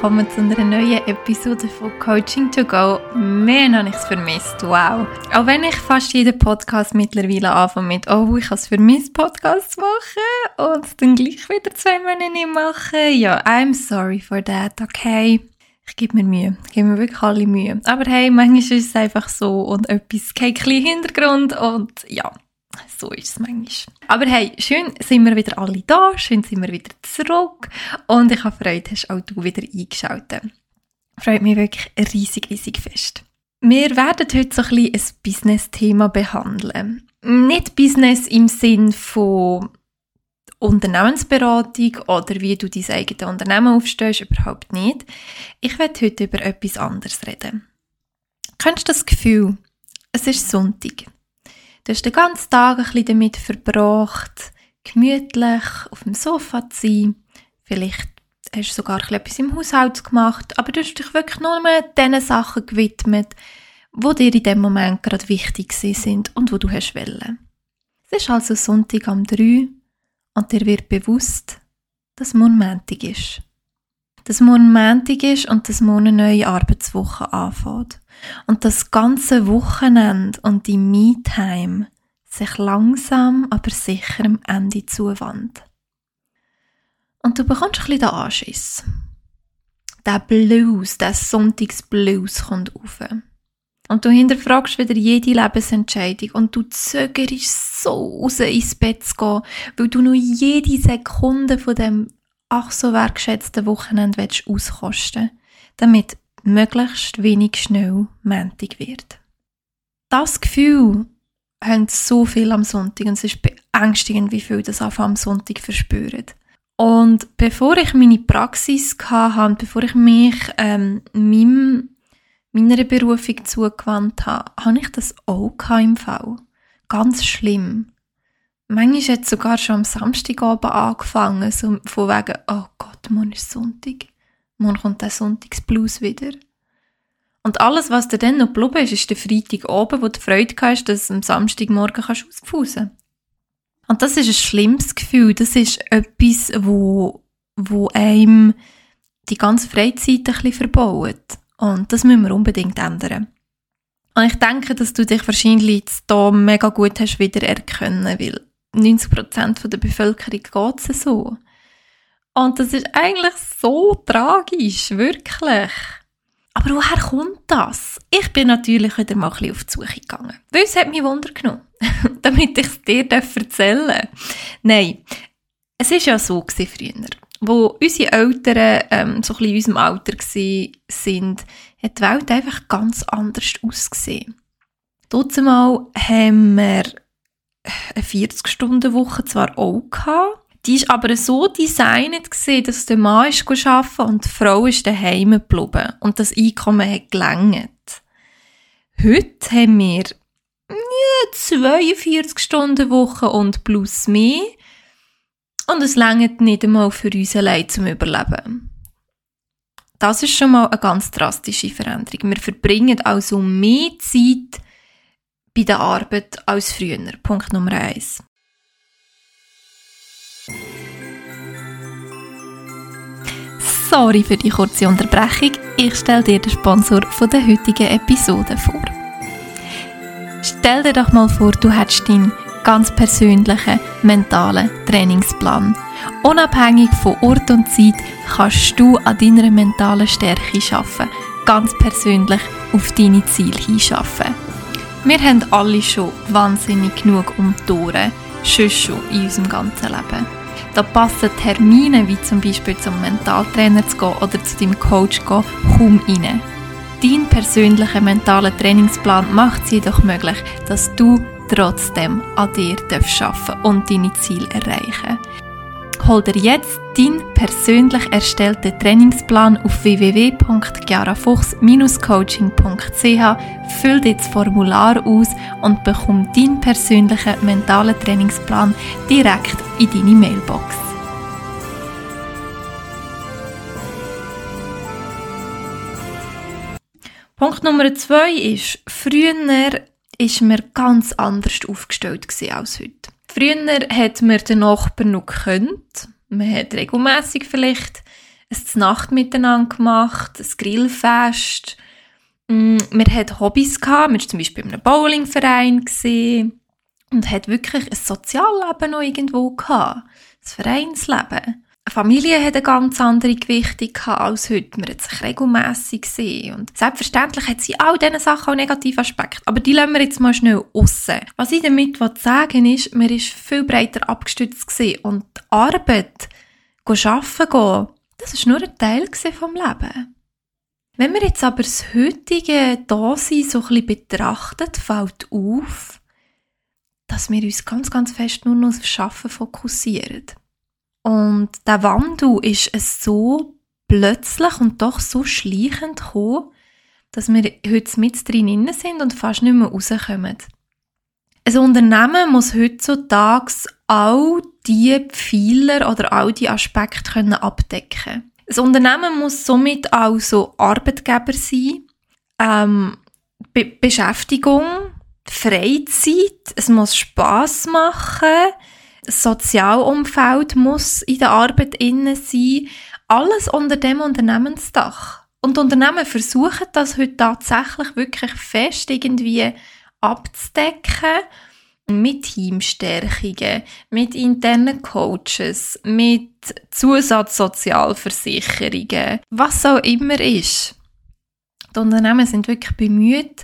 willkommen zu einer neuen Episode von Coaching to Go. Mehr habe ich es vermisst, wow. Auch wenn ich fast jeden Podcast mittlerweile anfange mit «Oh, ich habe es vermisst, Podcast zu machen» und dann gleich wieder zwei Monate nicht machen. Ja, I'm sorry for that, okay? Ich gebe mir Mühe. Ich gebe mir wirklich alle Mühe. Aber hey, manchmal ist es einfach so und etwas geht ein Hintergrund und ja, so ist es manchmal. Aber hey, schön sind wir wieder alle da, schön sind wir wieder zurück und ich habe Freude, hast auch du wieder eingeschaltet. Freut mich wirklich riesig, riesig fest. Wir werden heute so ein bisschen ein Business-Thema behandeln. Nicht Business im Sinn von Unternehmensberatung oder wie du dein eigenes Unternehmen aufstellst, überhaupt nicht. Ich werde heute über etwas anderes reden. Kennst du das Gefühl, es ist Sonntag? Du hast den ganzen Tag ein bisschen damit verbracht, gemütlich auf dem Sofa zu sein. Vielleicht hast du sogar etwas im Haushalt gemacht, aber du hast dich wirklich nur den Sachen gewidmet, wo dir in dem Moment gerade wichtig sind und wo du hast wollen. Es ist also Sonntag am 3 und dir wird bewusst, dass Montag ist. Dass morgen Montag ist und dass morgen eine neue Arbeitswoche anfängt. Und das ganze Wochenende und die Me-Time sich langsam, aber sicher am Ende zuwandt. Und du bekommst ein bisschen den Anschiss. Der Blues, der Sonntagsblues kommt auf. Und du hinterfragst wieder jede Lebensentscheidung und du zögerst so raus ins Bett zu gehen, weil du nur jede Sekunde von dem ach so wertgeschätzten Wochenende auskosten damit möglichst wenig schnell Montag wird. Das Gefühl haben so viel am Sonntag und es ist beängstigend, wie viel das am Sonntag verspürt. Und bevor ich meine Praxis hatte, bevor ich mich ähm, meinem, meiner Berufung zugewandt habe, habe ich das auch im Fall. Ganz schlimm. Manchmal hat es sogar schon am Samstagabend angefangen, so von wegen, oh Gott, morgen ist Sonntag. Morgen kommt der Sonntagsblues wieder. Und alles, was dir dann noch geblieben ist, ist der Freitag oben, wo du Freude hast, dass du am Samstagmorgen kannst auspfusen Und das ist ein schlimmes Gefühl. Das ist etwas, wo, wo einem die ganze Freizeit ein bisschen verbaut. Und das müssen wir unbedingt ändern. Und ich denke, dass du dich wahrscheinlich da mega gut hast wieder erkennen, weil 90% der Bevölkerung geht es so. Und das ist eigentlich so tragisch, wirklich. Aber woher kommt das? Ich bin natürlich wieder mal ein auf die Suche gegangen. Weil es hat mich Wunder genommen, damit ich es dir erzählen darf. Nein, es war ja so früher. Wo unsere Eltern ähm, so ein bisschen in unserem Alter waren, hat die Welt einfach ganz anders ausgesehen. Mal haben wir eine 40-Stunden-Woche zwar auch gehabt, die ist aber so designt gesehen, dass der Mann ist arbeiten und die Frau ist daheim geblieben und das Einkommen hat gelangt. Heute haben wir ja, 42 Stunden Woche und plus mehr und es langt nicht einmal für uns allein zum Überleben. Das ist schon mal eine ganz drastische Veränderung. Wir verbringen also mehr Zeit der Arbeit als früher. Punkt Nummer eins. Sorry für die kurze Unterbrechung. Ich stelle dir den Sponsor von der heutigen Episode vor. Stell dir doch mal vor, du hättest deinen ganz persönlichen mentalen Trainingsplan. Unabhängig von Ort und Zeit kannst du an deiner mentalen Stärke arbeiten, ganz persönlich auf deine Ziele hinschaffen. Wir haben alle schon wahnsinnig genug um die Ohren, schon schon in unserem ganzen Leben. Da passen Termine, wie zum Beispiel zum Mentaltrainer zu gehen oder zu deinem Coach zu gehen, kaum rein. Dein persönlicher mentaler Trainingsplan macht es jedoch möglich, dass du trotzdem an dir arbeiten und deine Ziele erreichen. Hol dir jetzt deinen persönlich erstellten Trainingsplan auf www.chiarafuchs-coaching.ch, füll dir das Formular aus und bekomm deinen persönlichen mentalen Trainingsplan direkt in deine Mailbox. Punkt Nummer zwei ist, früher ist man ganz anders aufgestellt als heute. Früher hat man den Nachbarn noch gekannt. Man hat regelmässig vielleicht ein Nacht miteinander gemacht, ein Grillfest. Mm, wir hatten Hobbys gehabt, wir waren zum Beispiel in einem Bowlingverein und hat wirklich ein Sozialleben noch irgendwo gehabt. Ein Vereinsleben. Familie hat eine ganz andere Gewichtung als heute. Man hat sich regelmässig gesehen. Und selbstverständlich hat sie all diese Sachen auch negative Aspekte. Aber die lassen wir jetzt mal schnell aussen. Was ich damit sagen will, ist, man ist viel breiter abgestützt gewesen. Und die Arbeit, arbeiten gehen, das war nur ein Teil vom Leben. Wenn wir jetzt aber das heutige Dasein so ein bisschen betrachten, fällt auf, dass wir uns ganz, ganz fest nur noch aufs Arbeiten fokussieren. Und der Wandel ist es so plötzlich und doch so schleichend gekommen, dass wir heute mit drin sind und fast nicht mehr rauskommen. Ein Unternehmen muss heutzutage all diese Pfeiler oder all die Aspekte können abdecken. Ein Unternehmen muss somit also Arbeitgeber sein, ähm, Be Beschäftigung, Freizeit, es muss Spaß machen, Sozialumfeld muss in der Arbeit innen sein, alles unter dem Unternehmensdach. Und Unternehmen versuchen das heute tatsächlich wirklich fest irgendwie abzudecken mit Teamstärkungen, mit internen Coaches, mit Zusatzsozialversicherungen, was auch immer ist. Die Unternehmen sind wirklich bemüht,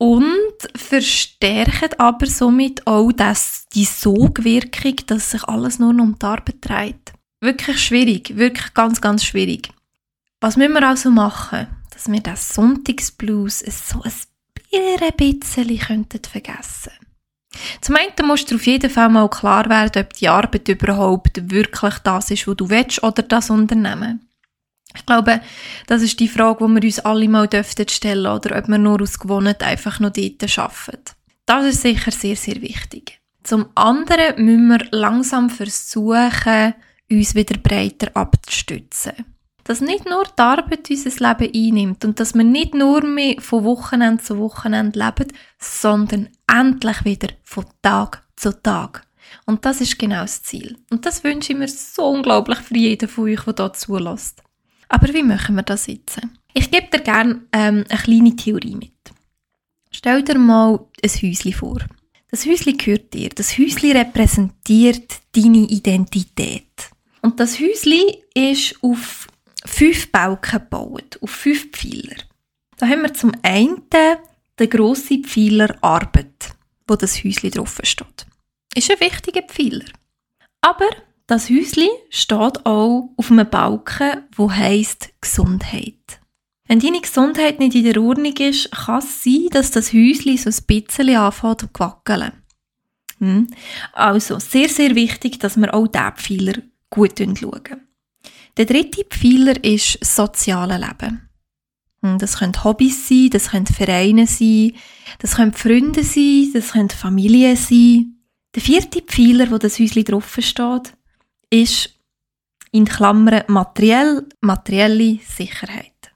und verstärken aber somit auch das, die Sogwirkung, dass sich alles nur noch um die Arbeit dreht. Wirklich schwierig, wirklich ganz, ganz schwierig. Was müssen wir also machen, dass wir das Sonntagsblues so ein bisschen könnten vergessen Zum einen musst du auf jeden Fall mal klar werden, ob die Arbeit überhaupt wirklich das ist, was du willst, oder das Unternehmen. Ich glaube, das ist die Frage, die wir uns alle mal dürften stellen oder ob wir nur aus Gewohnheit einfach noch dort arbeiten. Das ist sicher sehr, sehr wichtig. Zum anderen müssen wir langsam versuchen, uns wieder breiter abzustützen. Dass nicht nur die Arbeit unser Leben einnimmt und dass wir nicht nur mehr von Wochenende zu Wochenende leben, sondern endlich wieder von Tag zu Tag. Und das ist genau das Ziel. Und das wünsche ich mir so unglaublich für jeden von euch, der hier zulässt. Aber wie machen wir das jetzt? Ich gebe dir gerne ähm, eine kleine Theorie mit. Stell dir mal ein Häuschen vor. Das Häuschen gehört dir. Das Häuschen repräsentiert deine Identität. Und das Häuschen ist auf fünf Balken gebaut, auf fünf Pfeiler. Da haben wir zum einen den grossen Pfeiler Arbeit, wo das Häuschen drauf steht. Ist ein wichtiger Pfeiler. Aber das Häusli steht auch auf einem Balken, wo heisst Gesundheit. Wenn deine Gesundheit nicht in der Ordnung ist, kann es sein, dass das Häusli so ein bisschen anfängt zu wackeln. Hm? Also, sehr, sehr wichtig, dass wir auch diesen Pfeiler gut schauen. Der dritte Pfeiler ist das soziale Leben. Hm, das können Hobbys sein, das können Vereine sein, das können Freunde sein, das können Familien sein. Der vierte Pfeiler, wo das Häusli drauf steht, ist in Klammern materiell, materielle Sicherheit.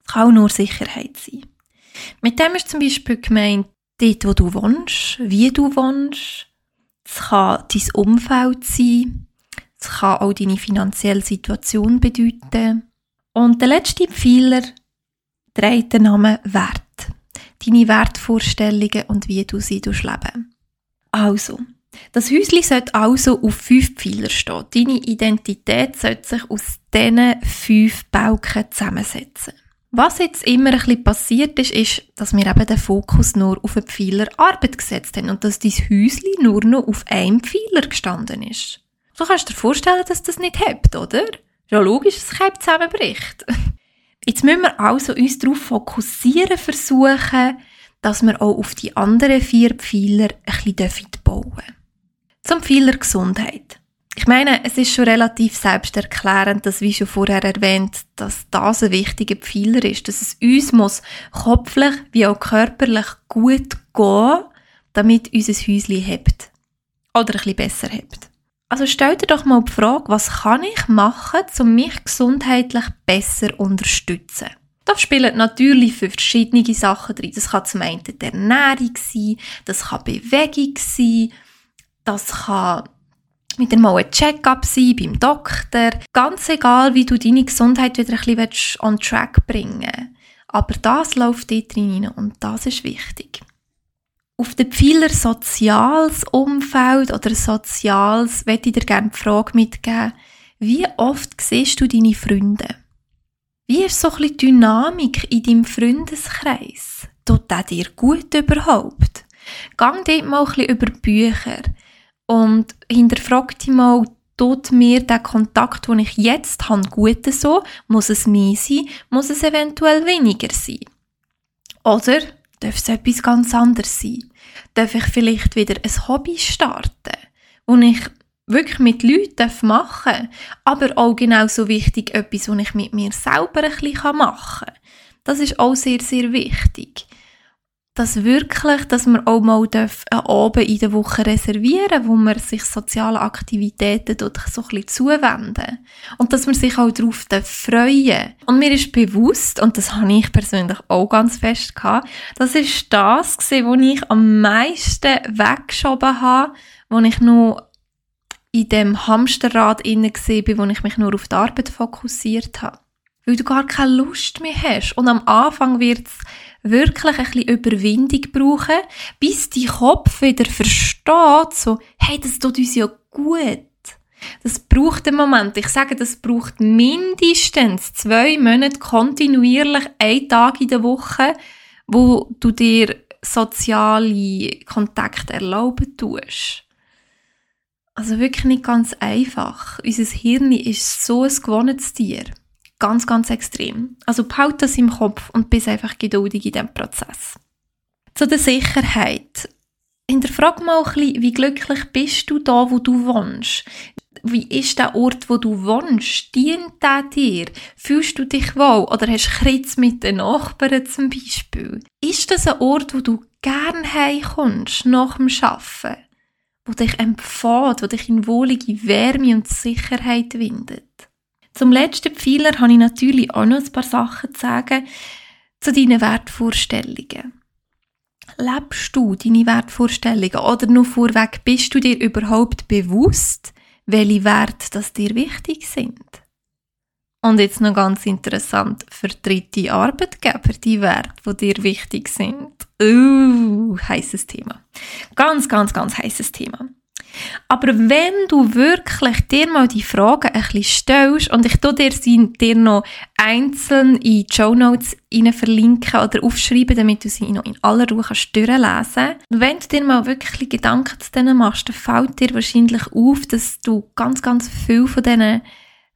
Es kann auch nur Sicherheit sein. Mit dem ist zum Beispiel gemeint, dort, wo du wohnst, wie du wohnst. Es kann dein Umfeld sein. Es kann auch deine finanzielle Situation bedeuten. Und der letzte Pfeiler trägt den Namen Wert. Deine Wertvorstellungen und wie du sie leben. Also, das Häuschen sollte also auf fünf Pfeiler stehen. Deine Identität sollte sich aus diesen fünf Balken zusammensetzen. Was jetzt immer ein bisschen passiert ist, ist, dass wir eben den Fokus nur auf den Pfeiler Arbeit gesetzt haben und dass dein Häuschen nur noch auf einem Pfeiler gestanden ist. Du kannst dir vorstellen, dass das nicht hebt, oder? Ja, logisch, es zusammenbricht. Jetzt müssen wir also uns darauf fokussieren versuchen, dass wir auch auf die anderen vier Pfeiler ein bisschen bauen dürfen. Zum Pfeiler Gesundheit. Ich meine, es ist schon relativ selbsterklärend, dass, wie schon vorher erwähnt, dass das ein wichtiger Pfeiler ist, dass es uns muss kopflich wie auch körperlich gut gehen, damit unser Häuschen hebt. Oder ein bisschen besser hebt. Also stell dir doch mal die Frage, was kann ich machen, um mich gesundheitlich besser zu unterstützen? Da spielen natürlich verschiedene Sachen drin. Das kann zum einen die Ernährung sein, das kann Bewegung sein, das kann wieder mal ein Check-up sein beim Doktor. Ganz egal, wie du deine Gesundheit wieder ein bisschen on track bringen willst. Aber das läuft dort rein und das ist wichtig. Auf den Pfeiler soziales Umfeld oder soziales möchte ich dir gerne die Frage mitgeben, wie oft siehst du deine Freunde? Wie ist so ein bisschen Dynamik in deinem Freundeskreis? Tut der dir gut überhaupt? Gang dort mal ein bisschen über Bücher und hinterfrag dich mal, tut mir der Kontakt, den ich jetzt habe, gut so? Muss es mehr sein? Muss es eventuell weniger sein? Oder darf es etwas ganz anderes sein? Darf ich vielleicht wieder ein Hobby starten, wo ich wirklich mit Leuten machen darf, aber auch genauso wichtig etwas, was ich mit mir selber ein bisschen machen kann. Das ist auch sehr, sehr wichtig dass wirklich, dass man auch mal einen Abend in der Woche reservieren wo man sich sozialen Aktivitäten dort so ein bisschen zuwenden und dass man sich auch darauf freuen Und mir ist bewusst, und das habe ich persönlich auch ganz fest gehabt, das ist das gewesen, wo ich am meisten weggeschoben habe, wo ich noch in dem Hamsterrad inne war, wo ich mich nur auf die Arbeit fokussiert habe. Weil du gar keine Lust mehr hast. Und am Anfang wird es wirklich ein bisschen Überwindung brauchen, bis dein Kopf wieder versteht, so, hey, das tut uns ja gut. Das braucht einen Moment. Ich sage, das braucht mindestens zwei Monate kontinuierlich, einen Tag in der Woche, wo du dir soziale Kontakte erlauben tust. Also wirklich nicht ganz einfach. Unser Hirn ist so ein gewohntes Tier. Ganz, ganz extrem. Also behalte das im Kopf und bist einfach geduldig in diesem Prozess. Zu der Sicherheit. Hinterfrag mal ein bisschen, wie glücklich bist du da, wo du wohnst? Wie ist der Ort, wo du wohnst? Dient der dir? Fühlst du dich wohl? Oder hast Kritz mit den Nachbarn zum Beispiel? Ist das ein Ort, wo du gern heimkommst nach dem Arbeiten? Wo dich empfiehlt, wo dich in wohlige Wärme und Sicherheit windet? Zum letzten Pfeiler habe ich natürlich auch noch ein paar Sachen zu sagen zu deinen Wertvorstellungen. Lebst du deine Wertvorstellungen oder nur vorweg, bist du dir überhaupt bewusst, welche Werte das dir wichtig sind? Und jetzt noch ganz interessant, vertritt Arbeitgeber die Werte, die dir wichtig sind. Uh, heißes Thema. Ganz, ganz, ganz heißes Thema. Aber wenn du wirklich dir mal die Fragen ein bisschen stellst, und ich tu dir sie dir noch einzeln in die Show Notes verlinken oder aufschreiben, damit du sie noch in aller Ruhe kannst durchlesen. Wenn du dir mal wirklich Gedanken zu denen machst, dann fällt dir wahrscheinlich auf, dass du ganz, ganz viel von diesen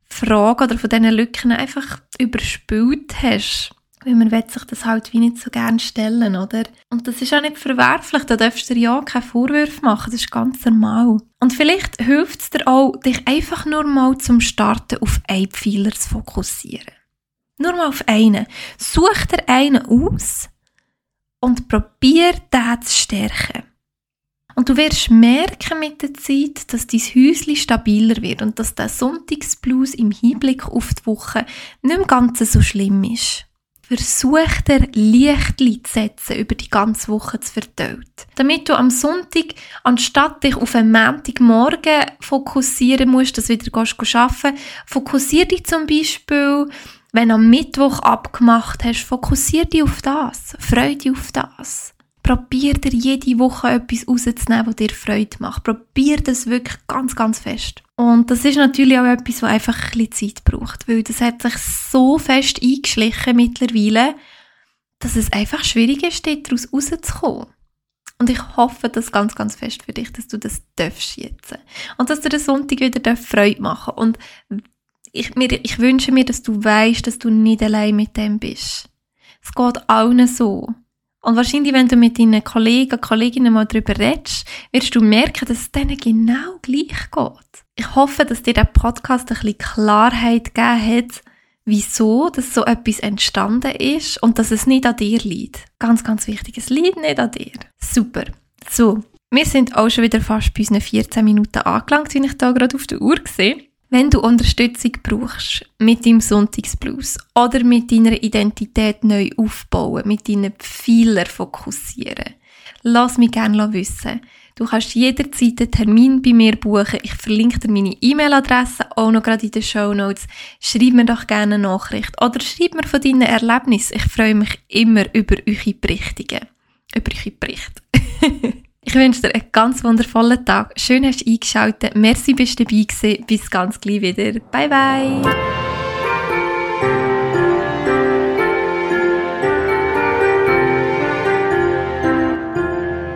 Fragen oder von diesen Lücken einfach überspült hast weil man will sich das halt wie nicht so gern stellen, oder? Und das ist auch nicht verwerflich, da darfst du dir ja keine Vorwürfe machen, das ist ganz normal. Und vielleicht hilft es dir auch, dich einfach nur mal zum Starten auf einen Pfeiler zu fokussieren. Nur mal auf einen. Such dir einen aus und probier den zu stärken. Und du wirst merken mit der Zeit, dass dein Häuschen stabiler wird und dass der Sonntagsblues im Hinblick auf die Woche nicht mehr ganz so schlimm ist. Versuch dir Lichtli zu setzen über die ganze Woche zu verteilt. Damit du am Sonntag, anstatt dich auf einen Montagmorgen fokussieren musst, dass du wieder arbeiten fokussier dich zum Beispiel, wenn du am Mittwoch abgemacht hast, fokussier dich auf das. Freu dich auf das. Probier dir jede Woche etwas rauszunehmen, was dir Freude macht. Probier das wirklich ganz, ganz fest. Und das ist natürlich auch etwas, was einfach ein bisschen Zeit braucht, weil das hat sich so fest eingeschlichen mittlerweile, dass es einfach schwierig ist, daraus rauszukommen. Und ich hoffe das ganz, ganz fest für dich, dass du das darfst jetzt. Und dass dir der Sonntag wieder Freude machen Und ich, mir, ich wünsche mir, dass du weißt, dass du nicht allein mit dem bist. Es geht allen so. Und wahrscheinlich, wenn du mit deinen Kollegen, Kolleginnen mal darüber redest, wirst du merken, dass es denen genau gleich geht. Ich hoffe, dass dir der Podcast ein bisschen Klarheit gegeben hat, wieso dass so etwas entstanden ist und dass es nicht an dir liegt. Ganz, ganz wichtig, es liegt nicht an dir. Super. So, wir sind auch schon wieder fast bei unseren 14 Minuten angelangt, wie ich da gerade auf der Uhr sehe. Wenn du Unterstützung brauchst mit deinem Sonntagsblues oder mit deiner Identität neu aufbauen, mit deinen Pfeiler fokussieren, lass mich gerne wissen. Du kannst jederzeit einen Termin bei mir buchen. Ich verlinke dir meine E-Mail-Adresse auch noch gerade in den Show Notes. Schreib mir doch gerne eine Nachricht oder schreib mir von deinen Erlebnissen. Ich freue mich immer über eure Berichtungen. Über eure Berichte. ich wünsche dir einen ganz wundervollen Tag. Schön hast du eingeschaltet. Merci, bist du dabei gewesen. Bis ganz gleich wieder. Bye, bye.